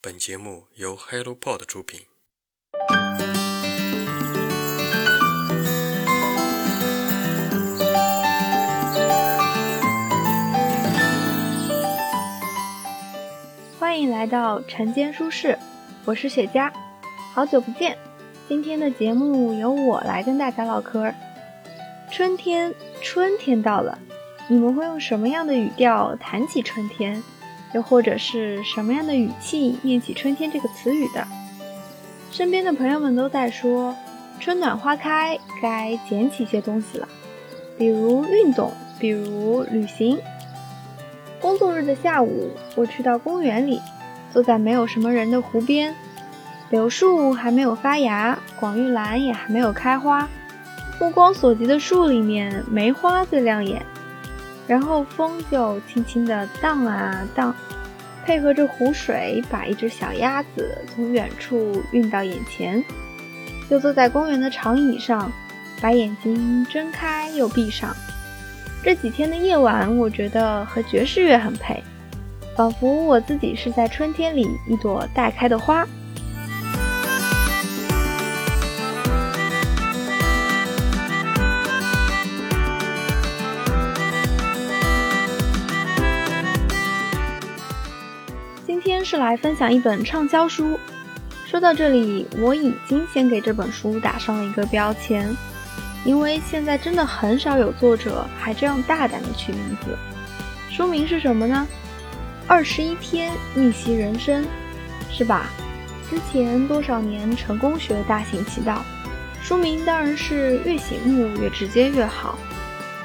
本节目由 HelloPod 出品。欢迎来到晨间书室，我是雪茄，好久不见。今天的节目由我来跟大家唠嗑。春天，春天到了，你们会用什么样的语调谈起春天？又或者是什么样的语气念起“春天”这个词语的？身边的朋友们都在说，春暖花开，该捡起些东西了，比如运动，比如旅行。工作日的下午，我去到公园里，坐在没有什么人的湖边，柳树还没有发芽，广玉兰也还没有开花，目光所及的树里面，梅花最亮眼。然后风就轻轻地荡啊荡，配合着湖水，把一只小鸭子从远处运到眼前。就坐在公园的长椅上，把眼睛睁开又闭上。这几天的夜晚，我觉得和爵士乐很配，仿佛我自己是在春天里一朵待开的花。是来分享一本畅销书。说到这里，我已经先给这本书打上了一个标签，因为现在真的很少有作者还这样大胆的取名字。书名是什么呢？二十一天逆袭人生，是吧？之前多少年成功学大行其道，书名当然是越醒目越直接越好。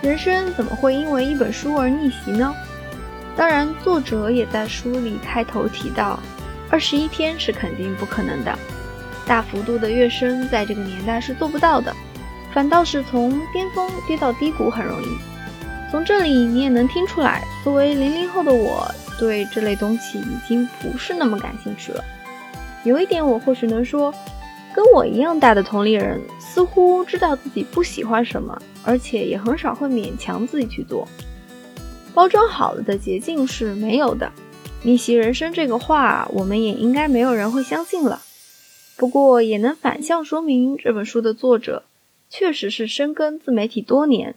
人生怎么会因为一本书而逆袭呢？当然，作者也在书里开头提到，二十一天是肯定不可能的，大幅度的跃升在这个年代是做不到的，反倒是从巅峰跌到低谷很容易。从这里你也能听出来，作为零零后的我，对这类东西已经不是那么感兴趣了。有一点我或许能说，跟我一样大的同龄人似乎知道自己不喜欢什么，而且也很少会勉强自己去做。包装好了的捷径是没有的，逆袭人生这个话，我们也应该没有人会相信了。不过也能反向说明，这本书的作者确实是深耕自媒体多年，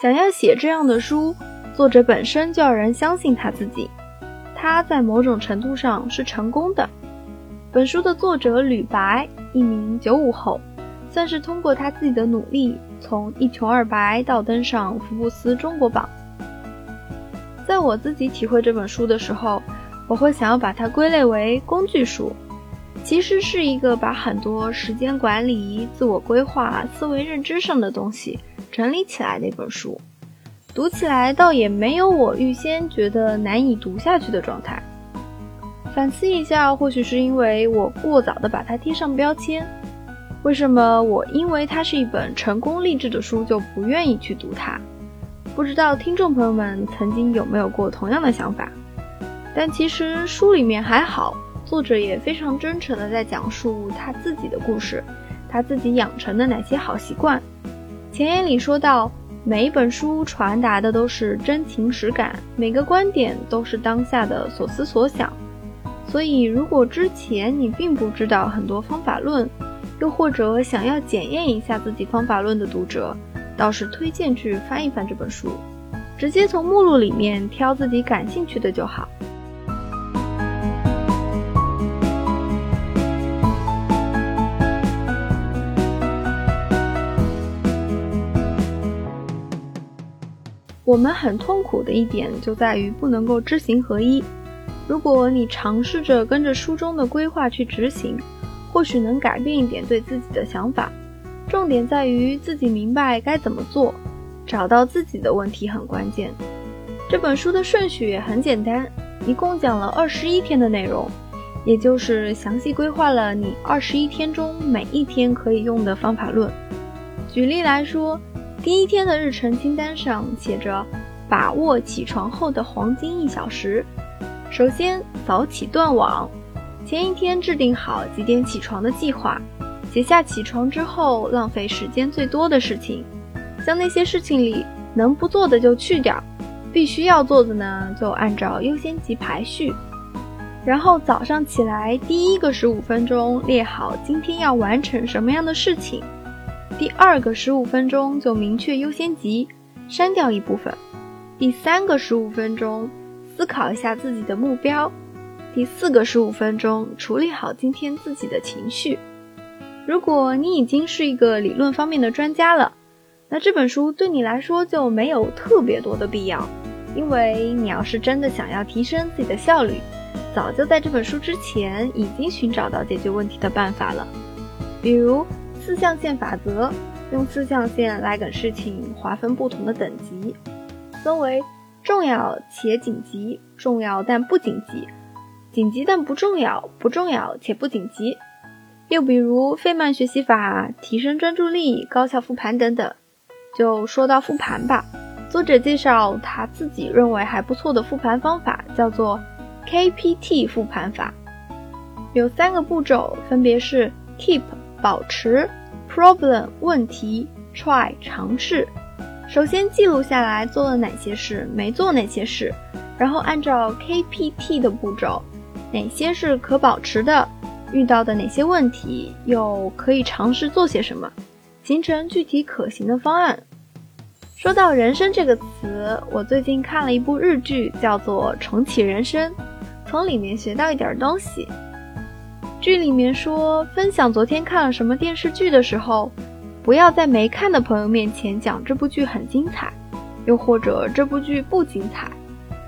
想要写这样的书，作者本身就要人相信他自己，他在某种程度上是成功的。本书的作者吕白，一名九五后，算是通过他自己的努力，从一穷二白到登上福布斯中国榜。我自己体会这本书的时候，我会想要把它归类为工具书，其实是一个把很多时间管理、自我规划、思维认知上的东西整理起来的一本书。读起来倒也没有我预先觉得难以读下去的状态。反思一下，或许是因为我过早的把它贴上标签。为什么我因为它是一本成功励志的书就不愿意去读它？不知道听众朋友们曾经有没有过同样的想法？但其实书里面还好，作者也非常真诚的在讲述他自己的故事，他自己养成的哪些好习惯。前言里说到，每一本书传达的都是真情实感，每个观点都是当下的所思所想。所以，如果之前你并不知道很多方法论，又或者想要检验一下自己方法论的读者，倒是推荐去翻一翻这本书，直接从目录里面挑自己感兴趣的就好。我们很痛苦的一点就在于不能够知行合一。如果你尝试着跟着书中的规划去执行，或许能改变一点对自己的想法。重点在于自己明白该怎么做，找到自己的问题很关键。这本书的顺序也很简单，一共讲了二十一天的内容，也就是详细规划了你二十一天中每一天可以用的方法论。举例来说，第一天的日程清单上写着“把握起床后的黄金一小时”。首先，早起断网，前一天制定好几点起床的计划。写下起床之后浪费时间最多的事情，将那些事情里能不做的就去掉，必须要做的呢就按照优先级排序。然后早上起来第一个十五分钟列好今天要完成什么样的事情，第二个十五分钟就明确优先级，删掉一部分，第三个十五分钟思考一下自己的目标，第四个十五分钟处理好今天自己的情绪。如果你已经是一个理论方面的专家了。那这本书对你来说就没有特别多的必要，因为你要是真的想要提升自己的效率，早就在这本书之前已经寻找到解决问题的办法了。比如四象限法则，用四象限来给事情划分不同的等级，分为重要且紧急、重要但不紧急、紧急但不重要、不重要且不紧急。又比如费曼学习法，提升专注力、高效复盘等等。就说到复盘吧，作者介绍他自己认为还不错的复盘方法，叫做 KPT 复盘法，有三个步骤，分别是 Keep 保持、Problem 问题、Try 尝试。首先记录下来做了哪些事，没做哪些事，然后按照 KPT 的步骤，哪些是可保持的，遇到的哪些问题，又可以尝试做些什么。形成具体可行的方案。说到人生这个词，我最近看了一部日剧，叫做《重启人生》，从里面学到一点东西。剧里面说，分享昨天看了什么电视剧的时候，不要在没看的朋友面前讲这部剧很精彩，又或者这部剧不精彩，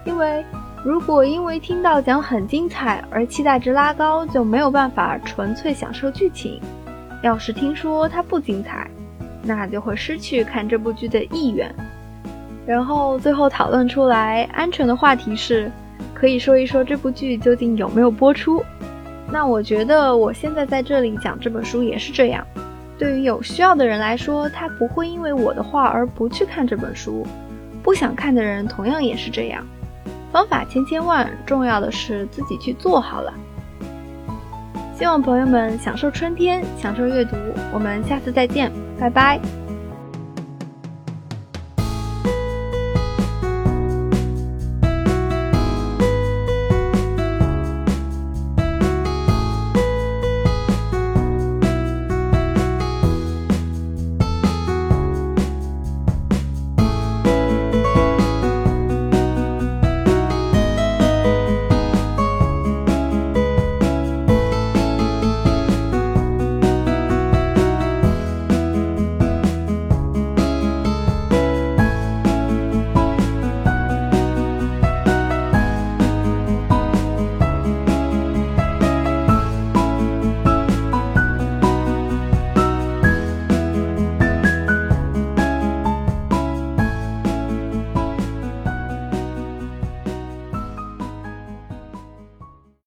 因为如果因为听到讲很精彩而期待值拉高，就没有办法纯粹享受剧情。要是听说它不精彩，那就会失去看这部剧的意愿。然后最后讨论出来，安全的话题是，可以说一说这部剧究竟有没有播出。那我觉得我现在在这里讲这本书也是这样。对于有需要的人来说，他不会因为我的话而不去看这本书；不想看的人同样也是这样。方法千千万，重要的是自己去做好了。希望朋友们享受春天，享受阅读。我们下次再见，拜拜。